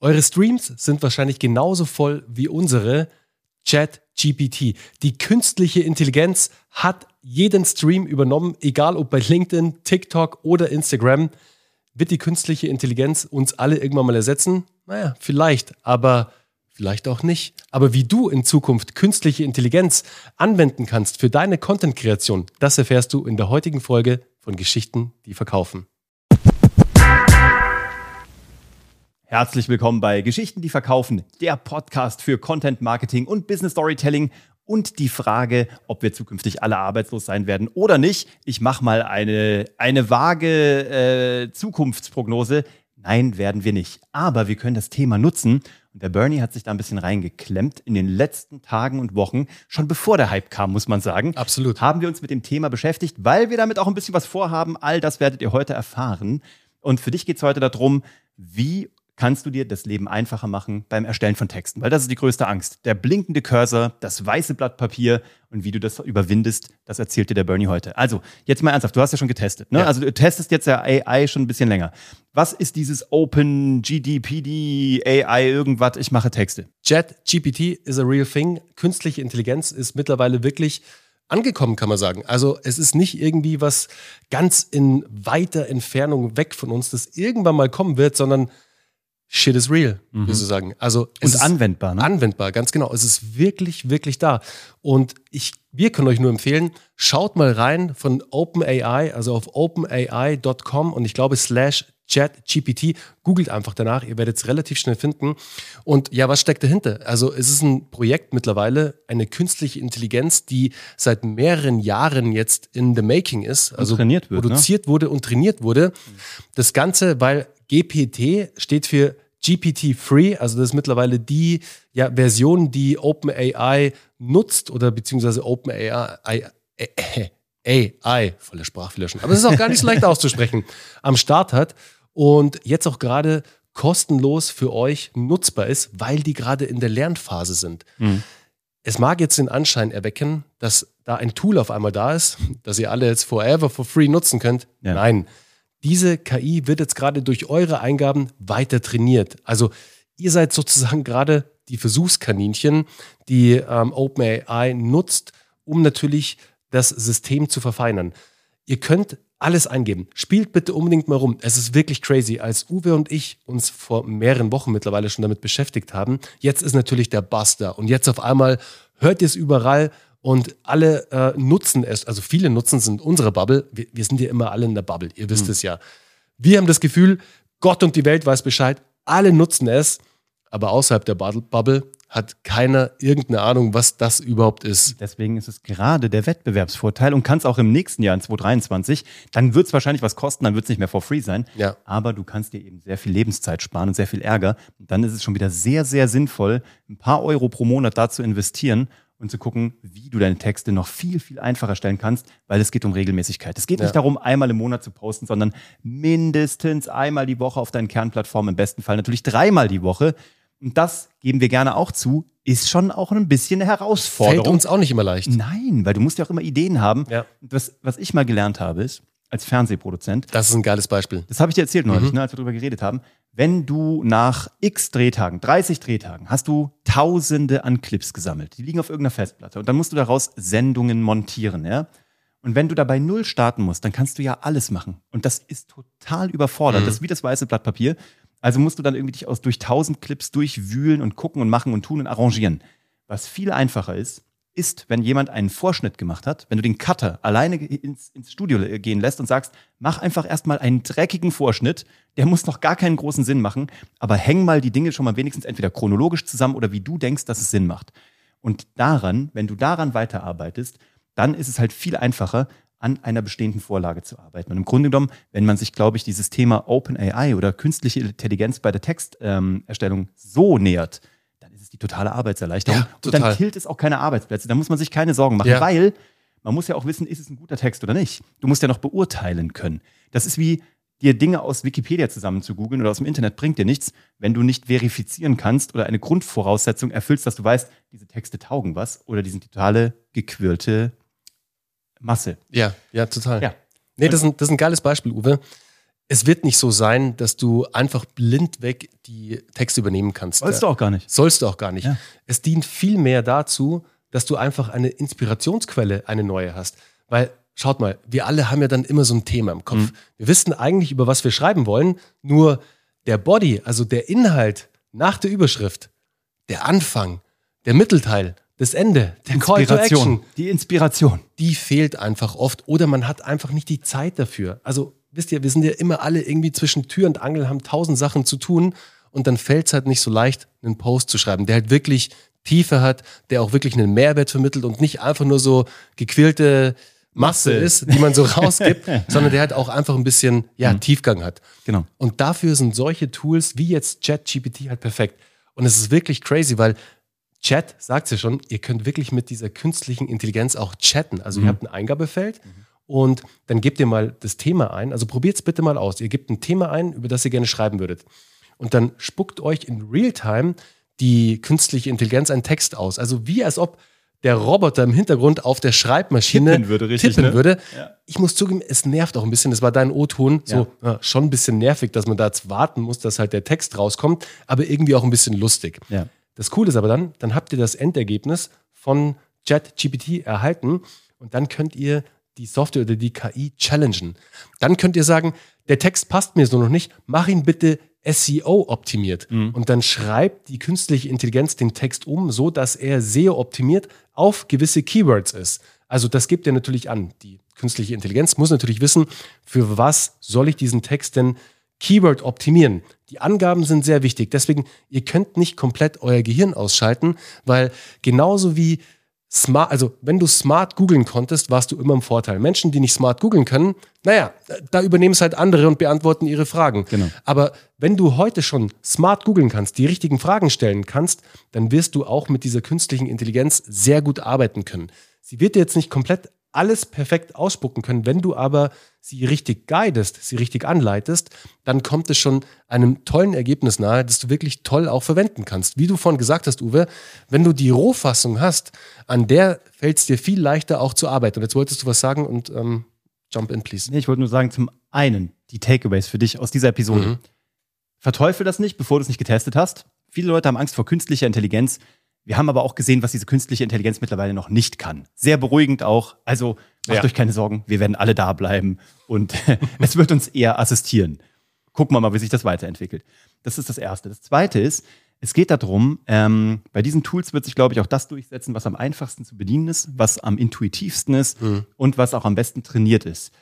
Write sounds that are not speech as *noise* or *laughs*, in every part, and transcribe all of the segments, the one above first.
Eure Streams sind wahrscheinlich genauso voll wie unsere ChatGPT. Die künstliche Intelligenz hat jeden Stream übernommen, egal ob bei LinkedIn, TikTok oder Instagram. Wird die künstliche Intelligenz uns alle irgendwann mal ersetzen? Naja, vielleicht, aber vielleicht auch nicht. Aber wie du in Zukunft künstliche Intelligenz anwenden kannst für deine Content-Kreation, das erfährst du in der heutigen Folge von Geschichten, die verkaufen. Herzlich willkommen bei Geschichten, die verkaufen, der Podcast für Content Marketing und Business Storytelling und die Frage, ob wir zukünftig alle arbeitslos sein werden oder nicht. Ich mache mal eine, eine vage äh, Zukunftsprognose. Nein, werden wir nicht. Aber wir können das Thema nutzen. Und der Bernie hat sich da ein bisschen reingeklemmt in den letzten Tagen und Wochen, schon bevor der Hype kam, muss man sagen. Absolut. Haben wir uns mit dem Thema beschäftigt, weil wir damit auch ein bisschen was vorhaben. All das werdet ihr heute erfahren. Und für dich geht es heute darum, wie kannst du dir das Leben einfacher machen beim Erstellen von Texten, weil das ist die größte Angst. Der blinkende Cursor, das weiße Blatt Papier und wie du das überwindest, das erzählt dir der Bernie heute. Also, jetzt mal ernsthaft, du hast ja schon getestet, ne? Ja. Also du testest jetzt ja AI schon ein bisschen länger. Was ist dieses Open GDPD AI irgendwas, ich mache Texte? Chat GPT is a real thing. Künstliche Intelligenz ist mittlerweile wirklich angekommen, kann man sagen. Also es ist nicht irgendwie was ganz in weiter Entfernung weg von uns, das irgendwann mal kommen wird, sondern Shit is real, mhm. wie sagen. Also es und anwendbar, ne? Anwendbar, ganz genau. Es ist wirklich, wirklich da. Und ich, wir können euch nur empfehlen, schaut mal rein von OpenAI, also auf openai.com und ich glaube slash ChatGPT. Googelt einfach danach, ihr werdet es relativ schnell finden. Und ja, was steckt dahinter? Also es ist ein Projekt mittlerweile, eine künstliche Intelligenz, die seit mehreren Jahren jetzt in the making ist, also trainiert wird, ne? produziert ne? wurde und trainiert wurde. Das Ganze, weil GPT steht für GPT-Free, also das ist mittlerweile die ja, Version, die OpenAI nutzt oder beziehungsweise OpenAI AI, AI, volle Sprachfehler schon, aber es ist auch gar nicht so leicht auszusprechen, *laughs* am Start hat und jetzt auch gerade kostenlos für euch nutzbar ist, weil die gerade in der Lernphase sind. Mhm. Es mag jetzt den Anschein erwecken, dass da ein Tool auf einmal da ist, das ihr alle jetzt forever for free nutzen könnt. Ja. Nein, diese KI wird jetzt gerade durch eure Eingaben weiter trainiert. Also ihr seid sozusagen gerade die Versuchskaninchen, die ähm, OpenAI nutzt, um natürlich das System zu verfeinern. Ihr könnt alles eingeben. Spielt bitte unbedingt mal rum. Es ist wirklich crazy. Als Uwe und ich uns vor mehreren Wochen mittlerweile schon damit beschäftigt haben, jetzt ist natürlich der Buster. Und jetzt auf einmal hört ihr es überall und alle äh, nutzen es, also viele nutzen es in unserer Bubble. Wir, wir, sind ja immer alle in der Bubble, ihr wisst mhm. es ja. Wir haben das Gefühl, Gott und die Welt weiß Bescheid, alle nutzen es, aber außerhalb der Bubble hat keiner irgendeine Ahnung, was das überhaupt ist. Deswegen ist es gerade der Wettbewerbsvorteil und kann es auch im nächsten Jahr, in 2023, dann wird es wahrscheinlich was kosten, dann wird es nicht mehr for free sein. Ja. Aber du kannst dir eben sehr viel Lebenszeit sparen und sehr viel Ärger. Und dann ist es schon wieder sehr, sehr sinnvoll, ein paar Euro pro Monat da zu investieren und zu gucken, wie du deine Texte noch viel, viel einfacher stellen kannst, weil es geht um Regelmäßigkeit. Es geht ja. nicht darum, einmal im Monat zu posten, sondern mindestens einmal die Woche auf deinen Kernplattformen, im besten Fall natürlich dreimal die Woche. Und das geben wir gerne auch zu, ist schon auch ein bisschen eine Herausforderung. Fällt uns auch nicht immer leicht. Nein, weil du musst ja auch immer Ideen haben. Ja. Was, was ich mal gelernt habe, ist, als Fernsehproduzent. Das ist ein geiles Beispiel. Das habe ich dir erzählt neulich, mhm. ne, als wir darüber geredet haben. Wenn du nach x Drehtagen, 30 Drehtagen, hast du Tausende an Clips gesammelt. Die liegen auf irgendeiner Festplatte. Und dann musst du daraus Sendungen montieren, ja. Und wenn du dabei null starten musst, dann kannst du ja alles machen. Und das ist total überfordert. Mhm. Das ist wie das weiße Blatt Papier. Also musst du dann irgendwie dich aus durch tausend Clips durchwühlen und gucken und machen und tun und arrangieren. Was viel einfacher ist, ist, wenn jemand einen Vorschnitt gemacht hat, wenn du den Cutter alleine ins, ins Studio gehen lässt und sagst, mach einfach erstmal einen dreckigen Vorschnitt, der muss noch gar keinen großen Sinn machen, aber häng mal die Dinge schon mal wenigstens entweder chronologisch zusammen oder wie du denkst, dass es Sinn macht. Und daran, wenn du daran weiterarbeitest, dann ist es halt viel einfacher, an einer bestehenden Vorlage zu arbeiten. Und im Grunde genommen, wenn man sich, glaube ich, dieses Thema OpenAI oder künstliche Intelligenz bei der Texterstellung ähm, so nähert, ist die totale Arbeitserleichterung. Ja, total. Und dann killt es auch keine Arbeitsplätze. Da muss man sich keine Sorgen machen, ja. weil man muss ja auch wissen, ist es ein guter Text oder nicht. Du musst ja noch beurteilen können. Das ist wie dir Dinge aus Wikipedia zusammen zu googeln oder aus dem Internet bringt dir nichts, wenn du nicht verifizieren kannst oder eine Grundvoraussetzung erfüllst, dass du weißt, diese Texte taugen was oder die sind totale gequirlte Masse. Ja, ja, total. Ja. Nee, das ist, ein, das ist ein geiles Beispiel, Uwe. Es wird nicht so sein, dass du einfach blind weg die Texte übernehmen kannst. Sollst du auch gar nicht. Sollst du auch gar nicht. Ja. Es dient viel mehr dazu, dass du einfach eine Inspirationsquelle, eine neue hast. Weil, schaut mal, wir alle haben ja dann immer so ein Thema im Kopf. Mhm. Wir wissen eigentlich, über was wir schreiben wollen, nur der Body, also der Inhalt nach der Überschrift, der Anfang, der Mittelteil, das Ende, der Call to Action, Die Inspiration. die fehlt einfach oft oder man hat einfach nicht die Zeit dafür. Also wisst ihr, wir sind ja immer alle irgendwie zwischen Tür und Angel, haben tausend Sachen zu tun und dann fällt es halt nicht so leicht, einen Post zu schreiben, der halt wirklich Tiefe hat, der auch wirklich einen Mehrwert vermittelt und nicht einfach nur so gequälte Masse ist, die man so *laughs* rausgibt, sondern der halt auch einfach ein bisschen ja, Tiefgang hat. Genau. Und dafür sind solche Tools wie jetzt ChatGPT halt perfekt. Und es ist wirklich crazy, weil Chat sagt ja schon, ihr könnt wirklich mit dieser künstlichen Intelligenz auch chatten. Also ihr habt ein Eingabefeld und dann gebt ihr mal das Thema ein. Also probiert es bitte mal aus. Ihr gebt ein Thema ein, über das ihr gerne schreiben würdet. Und dann spuckt euch in Realtime die künstliche Intelligenz einen Text aus. Also wie als ob der Roboter im Hintergrund auf der Schreibmaschine Tippen würde, richtig, tippen ne? würde. Ja. Ich muss zugeben, es nervt auch ein bisschen. Das war dein O-Ton. So, Ja. schon ein bisschen nervig, dass man da jetzt warten muss, dass halt der Text rauskommt, aber irgendwie auch ein bisschen lustig. Ja. Das Coole ist aber dann, dann habt ihr das Endergebnis von ChatGPT erhalten und dann könnt ihr die Software oder die KI challengen. Dann könnt ihr sagen, der Text passt mir so noch nicht, mach ihn bitte SEO optimiert. Und dann schreibt die künstliche Intelligenz den Text um, so dass er SEO optimiert auf gewisse Keywords ist. Also das gibt er natürlich an. Die künstliche Intelligenz muss natürlich wissen, für was soll ich diesen Text denn Keyword optimieren. Die Angaben sind sehr wichtig. Deswegen, ihr könnt nicht komplett euer Gehirn ausschalten, weil genauso wie smart, also wenn du smart googeln konntest, warst du immer im Vorteil. Menschen, die nicht smart googeln können, naja, da übernehmen es halt andere und beantworten ihre Fragen. Genau. Aber wenn du heute schon smart googeln kannst, die richtigen Fragen stellen kannst, dann wirst du auch mit dieser künstlichen Intelligenz sehr gut arbeiten können. Sie wird dir jetzt nicht komplett alles perfekt ausspucken können. Wenn du aber sie richtig guidest, sie richtig anleitest, dann kommt es schon einem tollen Ergebnis nahe, das du wirklich toll auch verwenden kannst. Wie du vorhin gesagt hast, Uwe, wenn du die Rohfassung hast, an der fällt es dir viel leichter auch zu arbeiten. Und jetzt wolltest du was sagen und ähm, jump in, please. Nee, ich wollte nur sagen, zum einen, die Takeaways für dich aus dieser Episode. Mhm. Verteufel das nicht, bevor du es nicht getestet hast. Viele Leute haben Angst vor künstlicher Intelligenz. Wir haben aber auch gesehen, was diese künstliche Intelligenz mittlerweile noch nicht kann. Sehr beruhigend auch. Also macht Ja. euch keine Sorgen, wir werden alle da bleiben und *laughs* es wird uns eher assistieren. Gucken wir mal, wie sich das weiterentwickelt. Das ist das Erste. Das Zweite ist, es geht darum, ähm, bei diesen Tools wird sich, glaube ich, auch das durchsetzen, was am einfachsten zu bedienen ist, was am intuitivsten ist Mhm. und was auch am besten trainiert ist.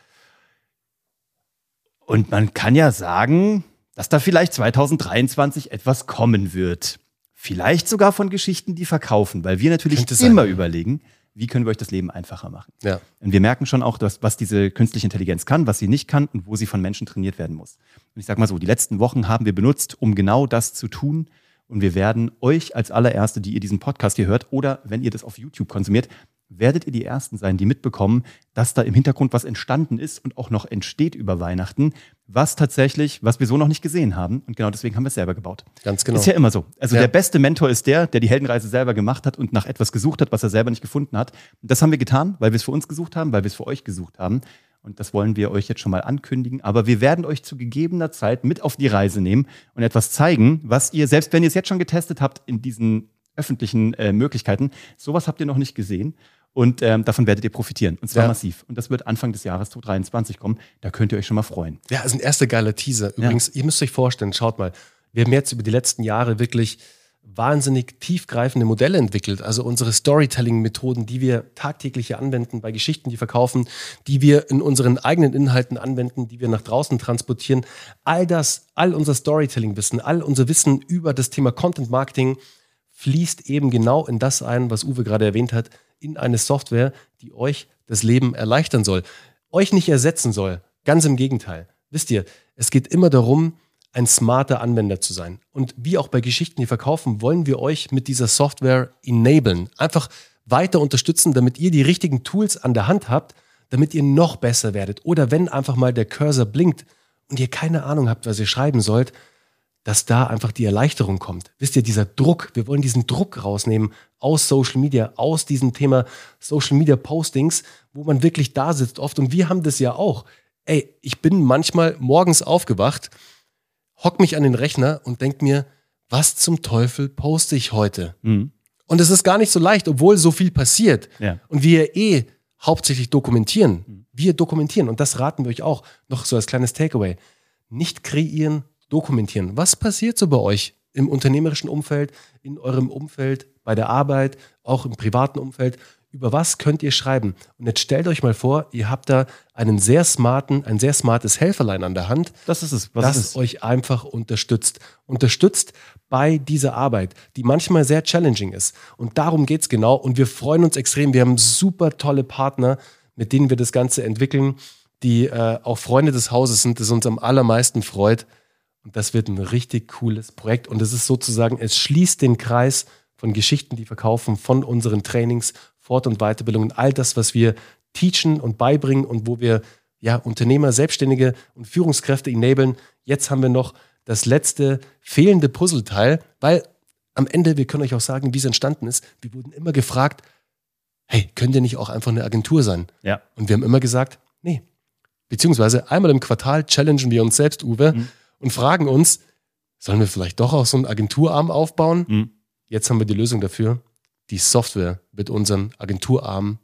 Und man kann ja sagen, dass da vielleicht 2023 etwas kommen wird. Vielleicht sogar von Geschichten, die verkaufen, weil wir natürlich Könnte sein. immer überlegen, wie können wir euch das Leben einfacher machen. Ja. Und wir merken schon auch, dass, was diese künstliche Intelligenz kann, was sie nicht kann und wo sie von Menschen trainiert werden muss. Und ich sage mal so, die letzten Wochen haben wir benutzt, um genau das zu tun. Und wir werden euch als allererste, die ihr diesen Podcast hier hört oder wenn ihr das auf YouTube konsumiert, werdet ihr die Ersten sein, die mitbekommen, dass da im Hintergrund was entstanden ist und auch noch entsteht über Weihnachten, was tatsächlich, was wir so noch nicht gesehen haben. Und genau deswegen haben wir es selber gebaut. Ganz genau. Ist ja immer so. Also Ja. der beste Mentor ist der, der die Heldenreise selber gemacht hat und nach etwas gesucht hat, was er selber nicht gefunden hat. Das haben wir getan, weil wir es für uns gesucht haben, weil wir es für euch gesucht haben. Und das wollen wir euch jetzt schon mal ankündigen. Aber wir werden euch zu gegebener Zeit mit auf die Reise nehmen und etwas zeigen, was ihr, selbst wenn ihr es jetzt schon getestet habt in diesen öffentlichen äh, Möglichkeiten, sowas habt ihr noch nicht gesehen. Und ähm, davon werdet ihr profitieren. Und zwar Ja. massiv. Und das wird Anfang des Jahres 2023 kommen. Da könnt ihr euch schon mal freuen. Ja, ist ein erster geiler Teaser. Übrigens, ihr müsst euch vorstellen, schaut mal, wir haben jetzt über die letzten Jahre wirklich wahnsinnig tiefgreifende Modelle entwickelt. Also unsere Storytelling-Methoden, die wir tagtäglich hier anwenden bei Geschichten, die verkaufen, die wir in unseren eigenen Inhalten anwenden, die wir nach draußen transportieren. All das, all unser Storytelling-Wissen, all unser Wissen über das Thema Content-Marketing fließt eben genau in das ein, was Uwe gerade erwähnt hat, in eine Software, die euch das Leben erleichtern soll. Euch nicht ersetzen soll. Ganz im Gegenteil. Wisst ihr, es geht immer darum, ein smarter Anwender zu sein. Und wie auch bei Geschichten, die verkaufen, wollen wir euch mit dieser Software enablen. Einfach weiter unterstützen, damit ihr die richtigen Tools an der Hand habt, damit ihr noch besser werdet. Oder wenn einfach mal der Cursor blinkt und ihr keine Ahnung habt, was ihr schreiben sollt, dass da einfach die Erleichterung kommt. Wisst ihr, dieser Druck, wir wollen diesen Druck rausnehmen aus Social Media, aus diesem Thema Social Media Postings, wo man wirklich da sitzt oft. Und wir haben das ja auch. ey, ich bin manchmal morgens aufgewacht, hock mich an den Rechner und denk mir, was zum Teufel poste ich heute? Mhm. Und es ist gar nicht so leicht, obwohl so viel passiert. Ja. Und wir eh hauptsächlich dokumentieren. Wir dokumentieren. Und das raten wir euch auch. Noch so als kleines Takeaway. Nicht kreieren, dokumentieren. Was passiert so bei euch im unternehmerischen Umfeld, in eurem Umfeld, bei der Arbeit, auch im privaten Umfeld? Über was könnt ihr schreiben? Und jetzt stellt euch mal vor, ihr habt da einen sehr smarten, ein sehr smartes Helferlein an der Hand, Das ist es. Was das ist es? euch einfach unterstützt. Unterstützt bei dieser Arbeit, die manchmal sehr challenging ist. Und darum geht es genau. Und wir freuen uns extrem. Wir haben super tolle Partner, mit denen wir das Ganze entwickeln, die äh, auch Freunde des Hauses sind, das uns am allermeisten freut. Das wird ein richtig cooles Projekt. Und es ist sozusagen, es schließt den Kreis von Geschichten, die verkaufen, von unseren Trainings, Fort- und Weiterbildungen, all das, was wir teachen und beibringen und wo wir ja, Unternehmer, Selbstständige und Führungskräfte enablen. Jetzt haben wir noch das letzte fehlende Puzzleteil, weil am Ende, wir können euch auch sagen, wie es entstanden ist. Wir wurden immer gefragt, hey, könnt ihr nicht auch einfach eine Agentur sein? Ja. Und wir haben immer gesagt, nee. Beziehungsweise einmal im Quartal challengen wir uns selbst, Uwe, Mhm. Und fragen uns, sollen wir vielleicht doch auch so einen Agenturarm aufbauen? Mhm. Jetzt haben wir die Lösung dafür. Die Software wird unseren Agenturarm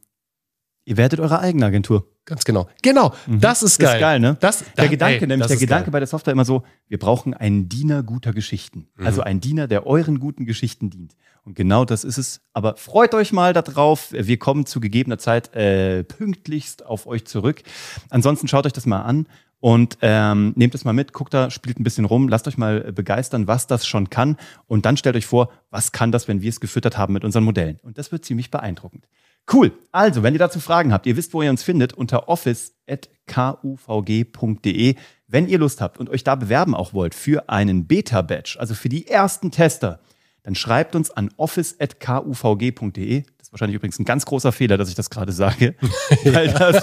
Ihr werdet eure eigene Agentur. Ganz genau. Genau, das ist Das geil. ist geil, ne? Das, Der da- Gedanke, ey, nämlich das der Gedanke geil. bei der Software immer so, wir brauchen einen Diener guter Geschichten. Mhm. Also einen Diener, der euren guten Geschichten dient. Und genau das ist es. Aber freut euch mal darauf. Wir kommen zu gegebener Zeit äh, pünktlichst auf euch zurück. Ansonsten schaut euch das mal an und ähm, nehmt es mal mit, guckt da, spielt ein bisschen rum, lasst euch mal begeistern, was das schon kann. Und dann stellt euch vor, was kann das, wenn wir es gefüttert haben mit unseren Modellen. Und das wird ziemlich beeindruckend. Cool. Also, wenn ihr dazu Fragen habt, ihr wisst, wo ihr uns findet, unter office.kuvg.de. Wenn ihr Lust habt und euch da bewerben auch wollt für einen Beta-Badge, also für die ersten Tester, dann schreibt uns an office.kuvg.de. Wahrscheinlich übrigens ein ganz großer Fehler, dass ich das gerade sage. *laughs* *laughs* Weil das,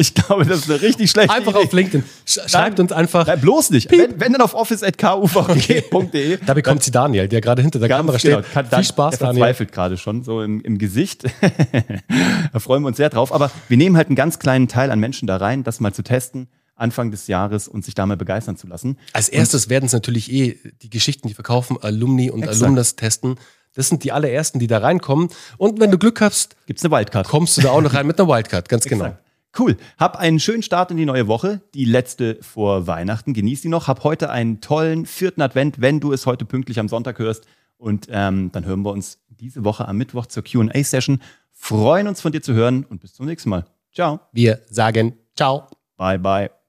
ich glaube, das ist eine richtig schlechte Einfach Idee. auf LinkedIn. Sch schreibt uns einfach. Nein, bloß nicht. Wenn, wenn dann auf office.kuvg.de. Da bekommt sie Daniel, der gerade hinter der Kamera genau. steht. Kann- Viel Spaß, der Daniel. verzweifelt gerade schon so im, im Gesicht. *laughs* da freuen wir uns sehr drauf. Aber wir nehmen halt einen ganz kleinen Teil an Menschen da rein, das mal zu testen, Anfang des Jahres und sich da mal begeistern zu lassen. Als erstes werden es natürlich eh die Geschichten, die verkaufen, Alumni und Exakt. Alumnas testen. Das sind die allerersten, die da reinkommen. Und wenn du Glück hast, Gibt's eine Wildcard? kommst du da auch noch rein mit einer Wildcard. Ganz *laughs* genau. Exakt. Cool. Hab einen schönen Start in die neue Woche. Die letzte vor Weihnachten. Genieß die noch. Hab heute einen tollen vierten Advent, wenn du es heute pünktlich am Sonntag hörst. Und ähm, dann hören wir uns diese Woche am Mittwoch zur QA-Session. Freuen uns von dir zu hören und bis zum nächsten Mal. Ciao. Wir sagen Ciao. Bye, bye.